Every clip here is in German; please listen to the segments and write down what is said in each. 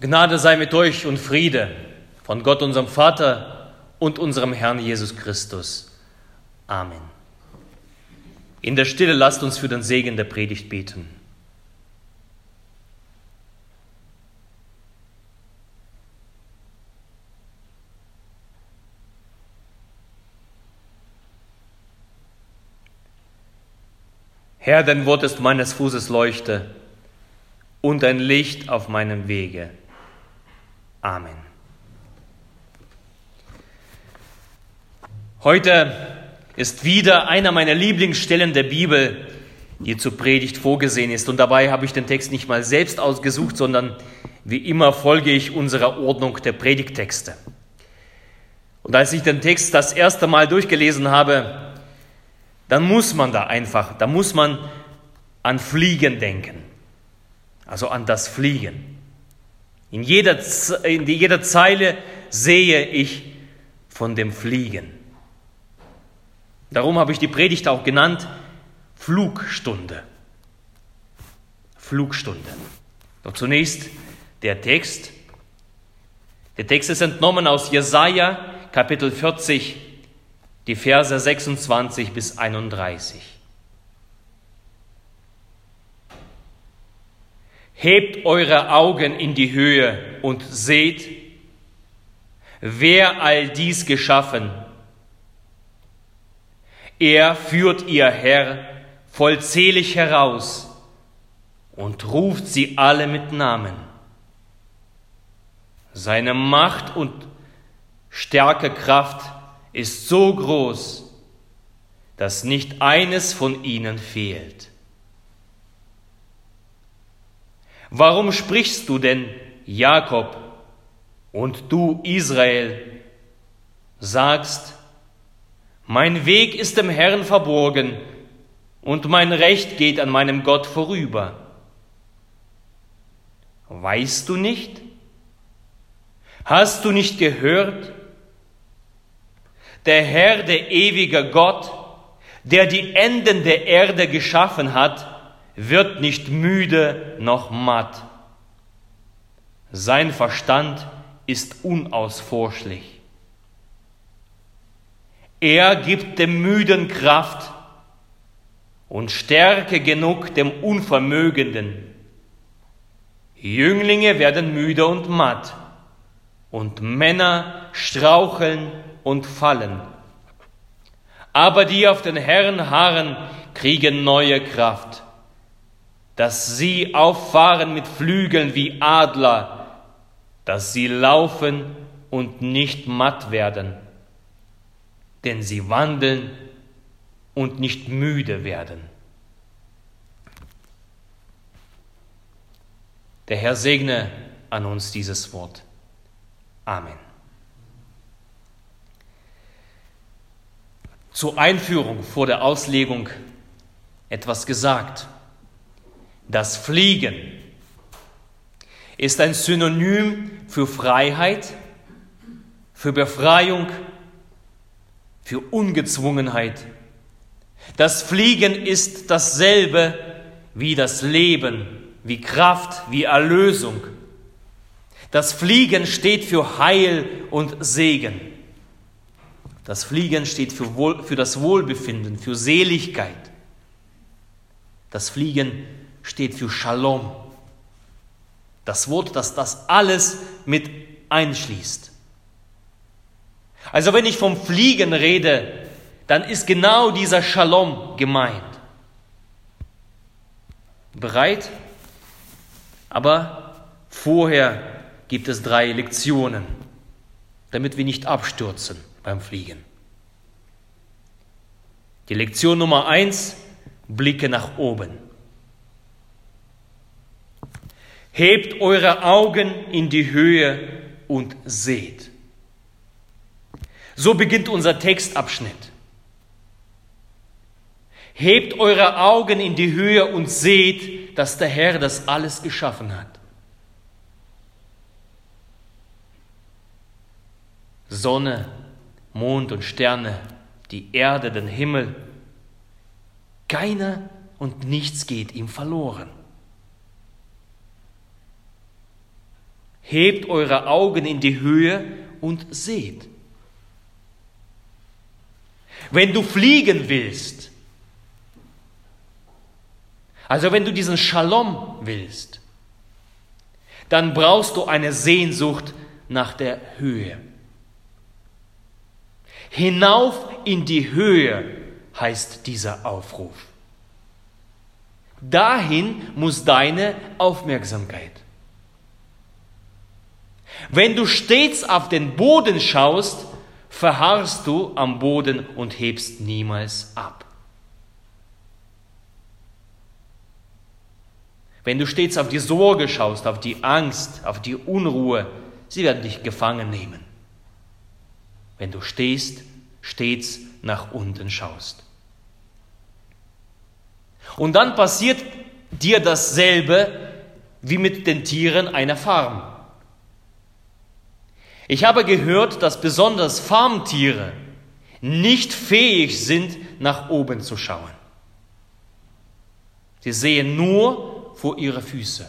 Gnade sei mit euch und Friede von Gott, unserem Vater und unserem Herrn Jesus Christus. Amen. In der Stille lasst uns für den Segen der Predigt beten. Herr, dein Wort ist meines Fußes Leuchte und ein Licht auf meinem Wege. Amen. Heute ist wieder einer meiner Lieblingsstellen der Bibel, die zur Predigt vorgesehen ist. Und dabei habe ich den Text nicht mal selbst ausgesucht, sondern wie immer folge ich unserer Ordnung der Predigttexte. Und als ich den Text das erste Mal durchgelesen habe, dann muss man da einfach, da muss man an Fliegen denken. Also an das Fliegen. In jeder, in jeder Zeile sehe ich von dem Fliegen. Darum habe ich die Predigt auch genannt Flugstunde. Flugstunde. Doch zunächst der Text. Der Text ist entnommen aus Jesaja, Kapitel 40, die Verse 26 bis 31. Hebt eure Augen in die Höhe und seht, wer all dies geschaffen. Er führt ihr Herr vollzählig heraus und ruft sie alle mit Namen. Seine Macht und starke Kraft ist so groß, dass nicht eines von ihnen fehlt. Warum sprichst du denn, Jakob, und du, Israel, sagst, mein Weg ist dem Herrn verborgen und mein Recht geht an meinem Gott vorüber. Weißt du nicht? Hast du nicht gehört? Der Herr, der ewige Gott, der die Enden der Erde geschaffen hat, wird nicht müde noch matt. Sein Verstand ist unausforschlich. Er gibt dem Müden Kraft und Stärke genug dem Unvermögenden. Jünglinge werden müde und matt und Männer straucheln und fallen. Aber die auf den Herrn harren, kriegen neue Kraft dass sie auffahren mit Flügeln wie Adler, dass sie laufen und nicht matt werden, denn sie wandeln und nicht müde werden. Der Herr segne an uns dieses Wort. Amen. Zur Einführung vor der Auslegung etwas gesagt. Das Fliegen ist ein Synonym für Freiheit, für Befreiung, für Ungezwungenheit. Das Fliegen ist dasselbe wie das Leben, wie Kraft, wie Erlösung. Das Fliegen steht für Heil und Segen. Das Fliegen steht für, Wohl, für das Wohlbefinden, für Seligkeit. Das Fliegen steht für Shalom. Das Wort, das das alles mit einschließt. Also wenn ich vom Fliegen rede, dann ist genau dieser Shalom gemeint. Bereit? Aber vorher gibt es drei Lektionen, damit wir nicht abstürzen beim Fliegen. Die Lektion Nummer eins, blicke nach oben. Hebt eure Augen in die Höhe und seht. So beginnt unser Textabschnitt. Hebt eure Augen in die Höhe und seht, dass der Herr das alles geschaffen hat. Sonne, Mond und Sterne, die Erde, den Himmel. Keiner und nichts geht ihm verloren. Hebt eure Augen in die Höhe und seht. Wenn du fliegen willst, also wenn du diesen Shalom willst, dann brauchst du eine Sehnsucht nach der Höhe. Hinauf in die Höhe heißt dieser Aufruf. Dahin muss deine Aufmerksamkeit. Wenn du stets auf den Boden schaust, verharrst du am Boden und hebst niemals ab. Wenn du stets auf die Sorge schaust, auf die Angst, auf die Unruhe, sie werden dich gefangen nehmen. Wenn du stehst, stets nach unten schaust. Und dann passiert dir dasselbe wie mit den Tieren einer Farm. Ich habe gehört, dass besonders Farmtiere nicht fähig sind, nach oben zu schauen. Sie sehen nur vor ihre Füße.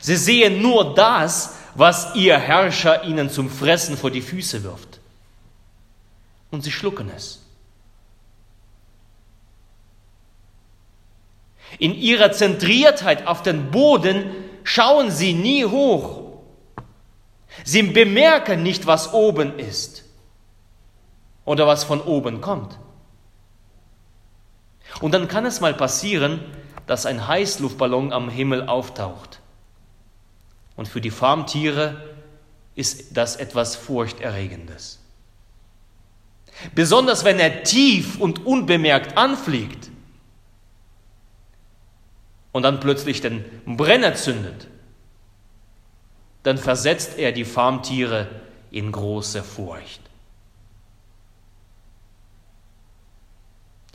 Sie sehen nur das, was ihr Herrscher ihnen zum Fressen vor die Füße wirft. Und sie schlucken es. In ihrer Zentriertheit auf den Boden schauen sie nie hoch. Sie bemerken nicht, was oben ist oder was von oben kommt. Und dann kann es mal passieren, dass ein Heißluftballon am Himmel auftaucht. Und für die Farmtiere ist das etwas Furchterregendes. Besonders wenn er tief und unbemerkt anfliegt und dann plötzlich den Brenner zündet, dann versetzt er die Farmtiere in große Furcht.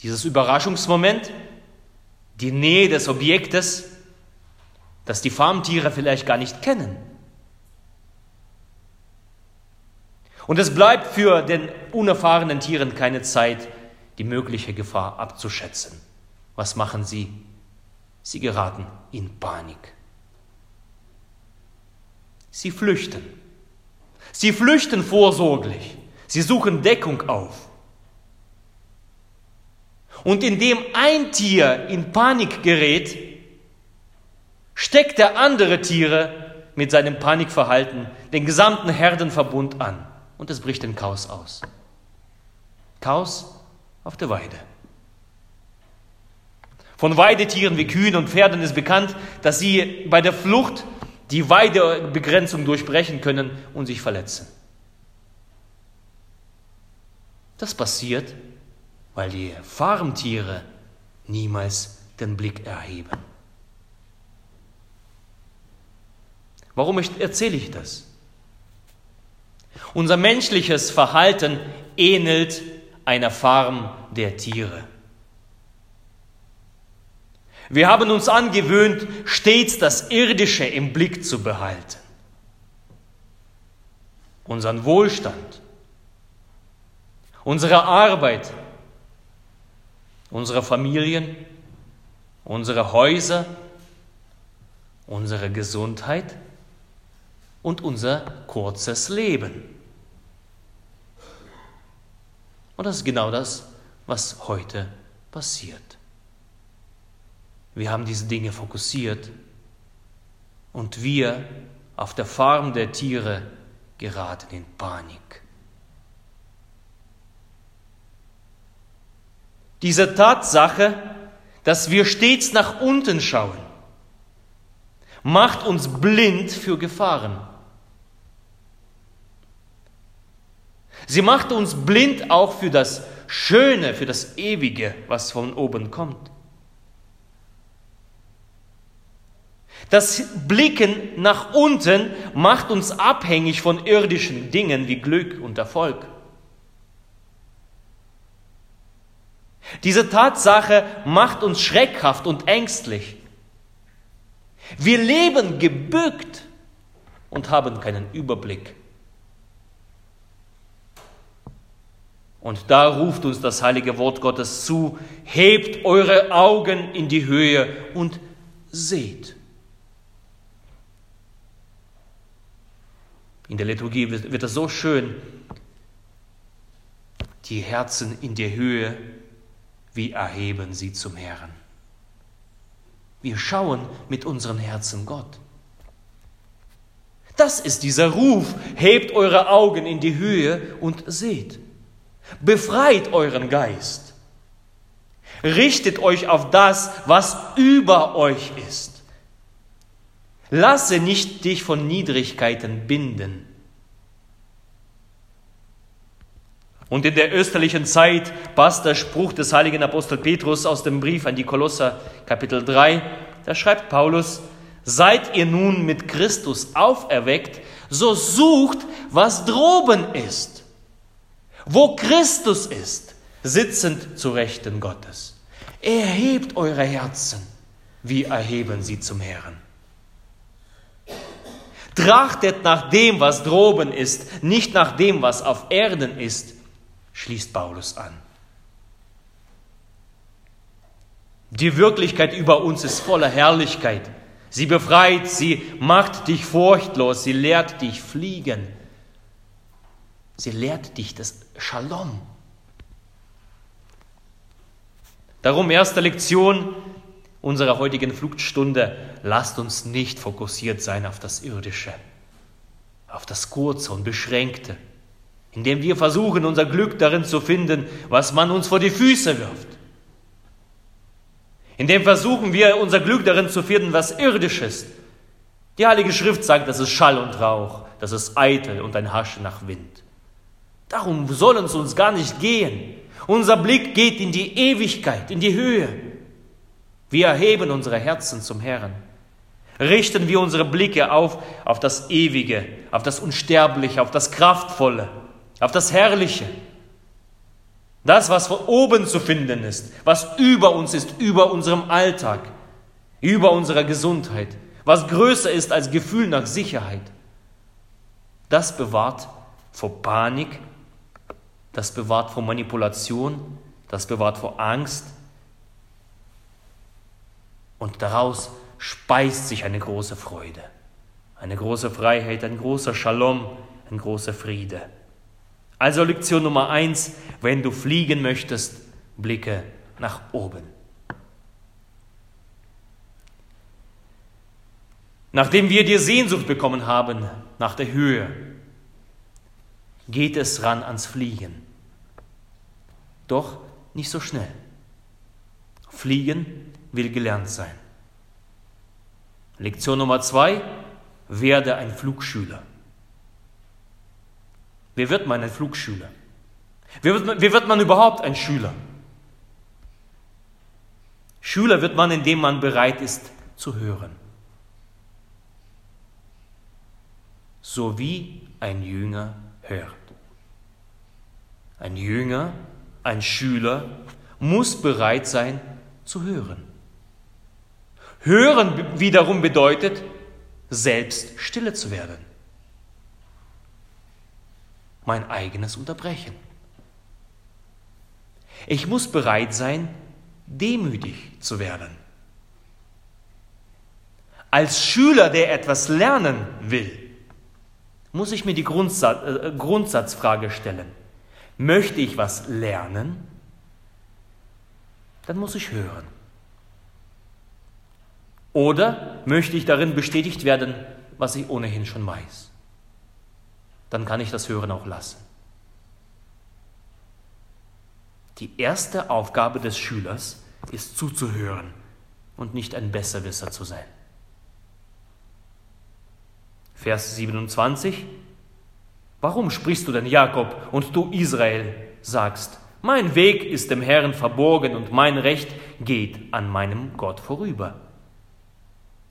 Dieses Überraschungsmoment, die Nähe des Objektes, das die Farmtiere vielleicht gar nicht kennen. Und es bleibt für den unerfahrenen Tieren keine Zeit, die mögliche Gefahr abzuschätzen. Was machen sie? Sie geraten in Panik. Sie flüchten. Sie flüchten vorsorglich. Sie suchen Deckung auf. Und indem ein Tier in Panik gerät, steckt der andere Tiere mit seinem Panikverhalten den gesamten Herdenverbund an und es bricht ein Chaos aus. Chaos auf der Weide. Von Weidetieren wie Kühen und Pferden ist bekannt, dass sie bei der Flucht die Weidebegrenzung durchbrechen können und sich verletzen. Das passiert, weil die Farmtiere niemals den Blick erheben. Warum erzähle ich das? Unser menschliches Verhalten ähnelt einer Farm der Tiere. Wir haben uns angewöhnt, stets das Irdische im Blick zu behalten. Unseren Wohlstand, unsere Arbeit, unsere Familien, unsere Häuser, unsere Gesundheit und unser kurzes Leben. Und das ist genau das, was heute passiert. Wir haben diese Dinge fokussiert und wir auf der Farm der Tiere geraten in Panik. Diese Tatsache, dass wir stets nach unten schauen, macht uns blind für Gefahren. Sie macht uns blind auch für das Schöne, für das Ewige, was von oben kommt. Das Blicken nach unten macht uns abhängig von irdischen Dingen wie Glück und Erfolg. Diese Tatsache macht uns schreckhaft und ängstlich. Wir leben gebückt und haben keinen Überblick. Und da ruft uns das heilige Wort Gottes zu, hebt eure Augen in die Höhe und seht. In der Liturgie wird es so schön, die Herzen in die Höhe, wie erheben sie zum Herrn. Wir schauen mit unseren Herzen Gott. Das ist dieser Ruf. Hebt eure Augen in die Höhe und seht. Befreit euren Geist. Richtet euch auf das, was über euch ist. Lasse nicht dich von Niedrigkeiten binden. Und in der österlichen Zeit passt der Spruch des heiligen Apostel Petrus aus dem Brief an die Kolosser Kapitel 3. Da schreibt Paulus, seid ihr nun mit Christus auferweckt, so sucht, was droben ist. Wo Christus ist, sitzend zu Rechten Gottes. Erhebt eure Herzen, wie erheben sie zum Herrn. Trachtet nach dem, was droben ist, nicht nach dem, was auf Erden ist, schließt Paulus an. Die Wirklichkeit über uns ist voller Herrlichkeit. Sie befreit, sie macht dich furchtlos, sie lehrt dich fliegen. Sie lehrt dich das Shalom. Darum erste Lektion unserer heutigen Fluchtstunde, lasst uns nicht fokussiert sein auf das Irdische, auf das Kurze und Beschränkte indem wir versuchen, unser Glück darin zu finden, was man uns vor die Füße wirft. Indem versuchen wir, unser Glück darin zu finden, was irdisch ist. Die Heilige Schrift sagt, das ist Schall und Rauch, das ist eitel und ein Haschen nach Wind. Darum soll es uns gar nicht gehen. Unser Blick geht in die Ewigkeit, in die Höhe. Wir erheben unsere Herzen zum Herrn. Richten wir unsere Blicke auf, auf das Ewige, auf das Unsterbliche, auf das Kraftvolle auf das Herrliche. Das, was von oben zu finden ist, was über uns ist, über unserem Alltag, über unserer Gesundheit, was größer ist als Gefühl nach Sicherheit. Das bewahrt vor Panik, das bewahrt vor Manipulation, das bewahrt vor Angst. Und daraus speist sich eine große Freude, eine große Freiheit, ein großer Shalom, ein großer Friede. Also Lektion Nummer eins, wenn du fliegen möchtest, blicke nach oben. Nachdem wir die Sehnsucht bekommen haben nach der Höhe, geht es ran ans Fliegen. Doch nicht so schnell. Fliegen will gelernt sein. Lektion Nummer zwei, werde ein Flugschüler. Wie wird man ein Flugschüler? Wie wird man, wie wird man überhaupt ein Schüler? Schüler wird man, indem man bereit ist zu hören. So wie ein Jünger hört. Ein Jünger, ein Schüler muss bereit sein zu hören. Hören wiederum bedeutet, selbst stille zu werden mein eigenes Unterbrechen. Ich muss bereit sein, demütig zu werden. Als Schüler, der etwas lernen will, muss ich mir die Grundsatz, äh, Grundsatzfrage stellen. Möchte ich was lernen? Dann muss ich hören. Oder möchte ich darin bestätigt werden, was ich ohnehin schon weiß? dann kann ich das Hören auch lassen. Die erste Aufgabe des Schülers ist zuzuhören und nicht ein Besserwisser zu sein. Vers 27. Warum sprichst du denn Jakob und du Israel sagst, mein Weg ist dem Herrn verborgen und mein Recht geht an meinem Gott vorüber?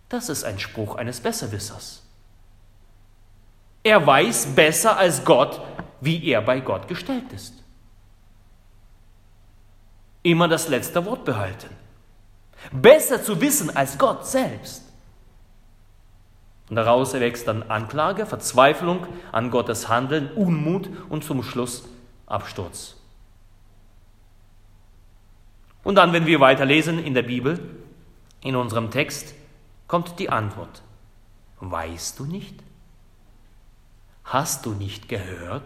Das ist ein Spruch eines Besserwissers. Er weiß besser als Gott, wie er bei Gott gestellt ist. Immer das letzte Wort behalten. Besser zu wissen als Gott selbst. Und daraus erwächst dann Anklage, Verzweiflung an Gottes Handeln, Unmut und zum Schluss Absturz. Und dann, wenn wir weiterlesen in der Bibel, in unserem Text, kommt die Antwort. Weißt du nicht? Hast du nicht gehört?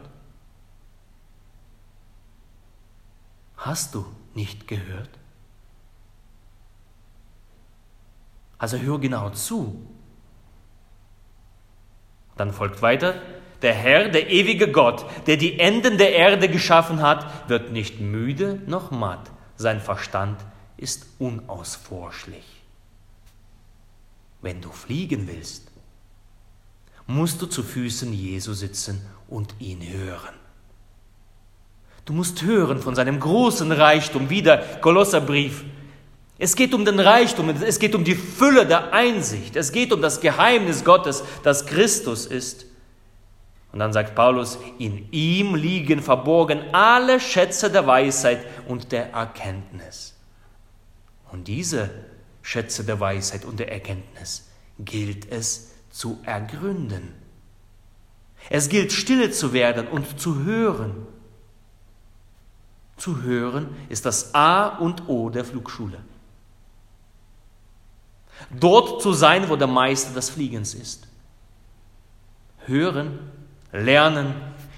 Hast du nicht gehört? Also hör genau zu. Dann folgt weiter, der Herr, der ewige Gott, der die Enden der Erde geschaffen hat, wird nicht müde noch matt. Sein Verstand ist unausforschlich. Wenn du fliegen willst, musst du zu Füßen Jesu sitzen und ihn hören. Du musst hören von seinem großen Reichtum, wieder Kolosserbrief. Es geht um den Reichtum, es geht um die Fülle der Einsicht, es geht um das Geheimnis Gottes, das Christus ist. Und dann sagt Paulus, in ihm liegen verborgen alle Schätze der Weisheit und der Erkenntnis. Und diese Schätze der Weisheit und der Erkenntnis gilt es zu ergründen. Es gilt stille zu werden und zu hören. Zu hören ist das A und O der Flugschule. Dort zu sein, wo der Meister des Fliegens ist. Hören lernen,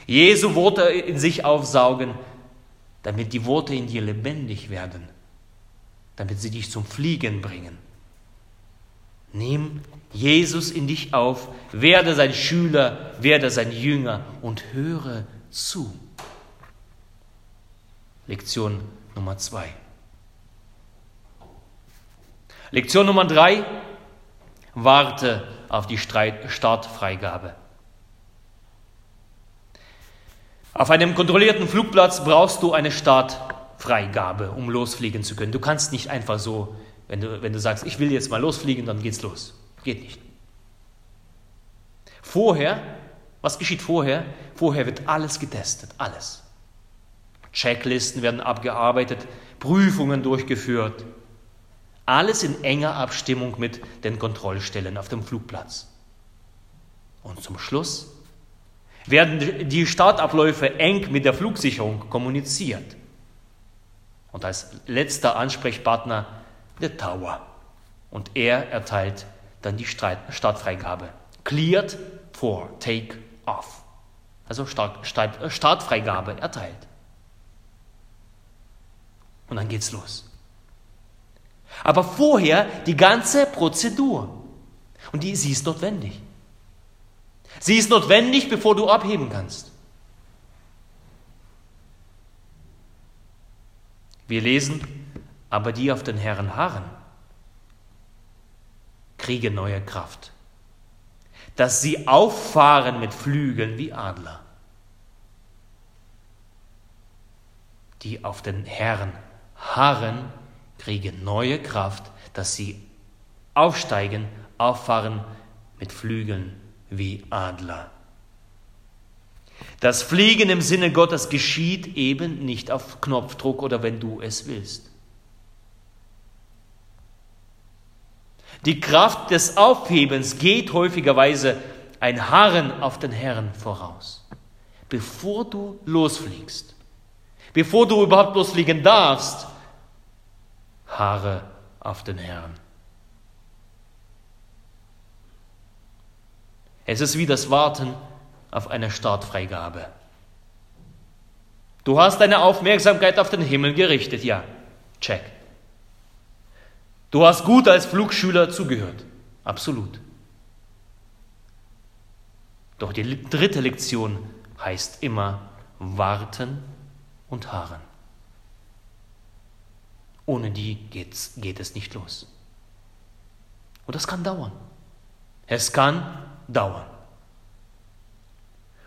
Jesu Worte in sich aufsaugen, damit die Worte in dir lebendig werden, damit sie dich zum Fliegen bringen. Nimm Jesus in dich auf, werde sein Schüler, werde sein Jünger und höre zu. Lektion Nummer zwei. Lektion Nummer drei. Warte auf die Startfreigabe. Auf einem kontrollierten Flugplatz brauchst du eine Startfreigabe, um losfliegen zu können. Du kannst nicht einfach so, wenn du, wenn du sagst, ich will jetzt mal losfliegen, dann geht's los. Geht nicht. Vorher, was geschieht vorher? Vorher wird alles getestet, alles. Checklisten werden abgearbeitet, Prüfungen durchgeführt. Alles in enger Abstimmung mit den Kontrollstellen auf dem Flugplatz. Und zum Schluss werden die Startabläufe eng mit der Flugsicherung kommuniziert. Und als letzter Ansprechpartner der Tower. Und er erteilt dann die Startfreigabe. Cleared for take off. Also Start, Start, äh, Startfreigabe erteilt. Und dann geht's los. Aber vorher die ganze Prozedur. Und die, sie ist notwendig. Sie ist notwendig, bevor du abheben kannst. Wir lesen, aber die auf den Herrn harren, kriegen neue Kraft, dass sie auffahren mit Flügeln wie Adler. Die auf den Herrn harren, kriegen neue Kraft, dass sie aufsteigen, auffahren mit Flügeln wie Adler. Das Fliegen im Sinne Gottes geschieht eben nicht auf Knopfdruck oder wenn du es willst. Die Kraft des Aufhebens geht häufigerweise ein Harren auf den Herrn voraus. Bevor du losfliegst, bevor du überhaupt losfliegen darfst, harre auf den Herrn. Es ist wie das Warten auf eine Startfreigabe. Du hast deine Aufmerksamkeit auf den Himmel gerichtet, ja, check. Du hast gut als Flugschüler zugehört, absolut. Doch die dritte Lektion heißt immer warten und harren. Ohne die geht's, geht es nicht los. Und das kann dauern. Es kann dauern.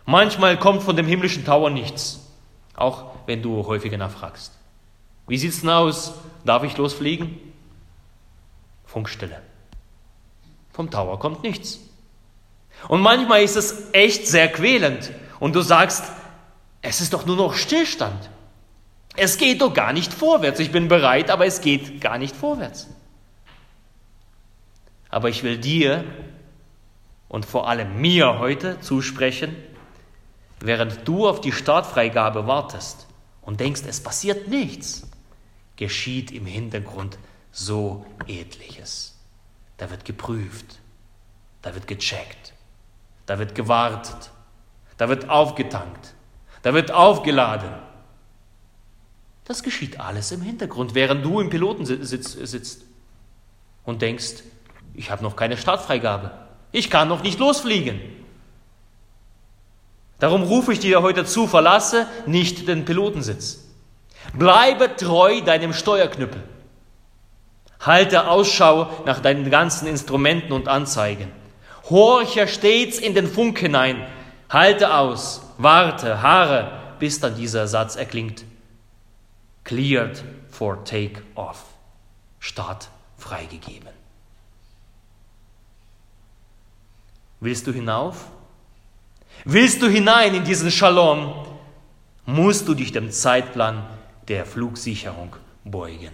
Manchmal kommt von dem himmlischen Tower nichts, auch wenn du häufiger nachfragst. Wie sieht's denn aus? Darf ich losfliegen? Funkstille. Vom Tower kommt nichts. Und manchmal ist es echt sehr quälend und du sagst, es ist doch nur noch Stillstand. Es geht doch gar nicht vorwärts. Ich bin bereit, aber es geht gar nicht vorwärts. Aber ich will dir und vor allem mir heute zusprechen, während du auf die Startfreigabe wartest und denkst, es passiert nichts, geschieht im Hintergrund so Edliches. Da wird geprüft, da wird gecheckt, da wird gewartet, da wird aufgetankt, da wird aufgeladen. Das geschieht alles im Hintergrund, während du im Pilotensitz sitzt und denkst, ich habe noch keine Startfreigabe, ich kann noch nicht losfliegen. Darum rufe ich dir heute zu, verlasse nicht den Pilotensitz. Bleibe treu deinem Steuerknüppel. Halte Ausschau nach deinen ganzen Instrumenten und Anzeigen. Horche stets in den Funk hinein. Halte aus, warte, haare, bis dann dieser Satz erklingt. Cleared for take off. Start freigegeben. Willst du hinauf? Willst du hinein in diesen Shalom, musst du dich dem Zeitplan der Flugsicherung beugen,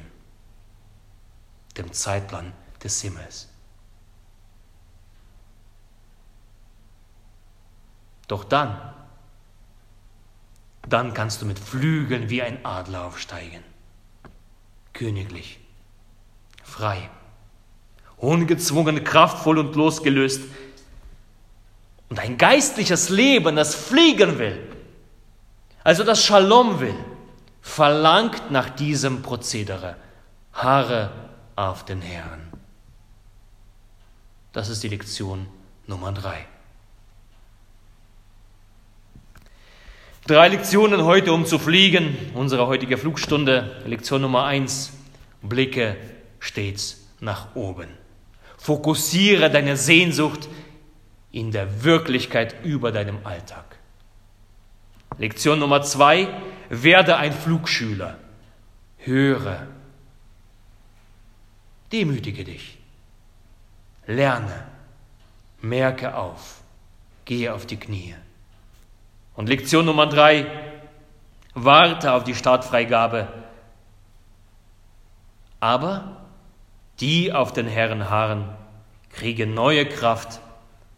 dem Zeitplan des Himmels. Doch dann, dann kannst du mit Flügeln wie ein Adler aufsteigen, königlich, frei, ungezwungen, kraftvoll und losgelöst, und ein geistliches Leben, das fliegen will, also das Shalom will, verlangt nach diesem Prozedere. Haare auf den Herrn. Das ist die Lektion Nummer drei. Drei Lektionen heute, um zu fliegen. Unsere heutige Flugstunde. Lektion Nummer eins. Blicke stets nach oben. Fokussiere deine Sehnsucht in der Wirklichkeit über deinem Alltag. Lektion Nummer zwei, werde ein Flugschüler. Höre. Demütige dich. Lerne. Merke auf. Gehe auf die Knie. Und Lektion Nummer drei, warte auf die Startfreigabe. Aber die auf den Herren harren, kriegen neue Kraft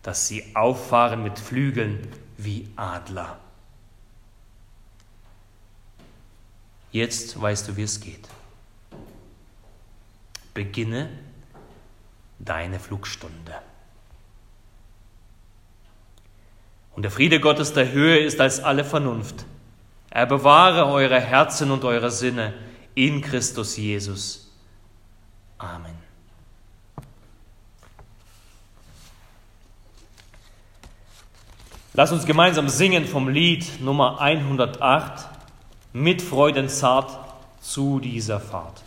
dass sie auffahren mit Flügeln wie Adler. Jetzt weißt du, wie es geht. Beginne deine Flugstunde. Und der Friede Gottes der Höhe ist als alle Vernunft. Er bewahre eure Herzen und eure Sinne in Christus Jesus. Amen. Lass uns gemeinsam singen vom Lied Nummer 108 mit Freuden zart zu dieser Fahrt.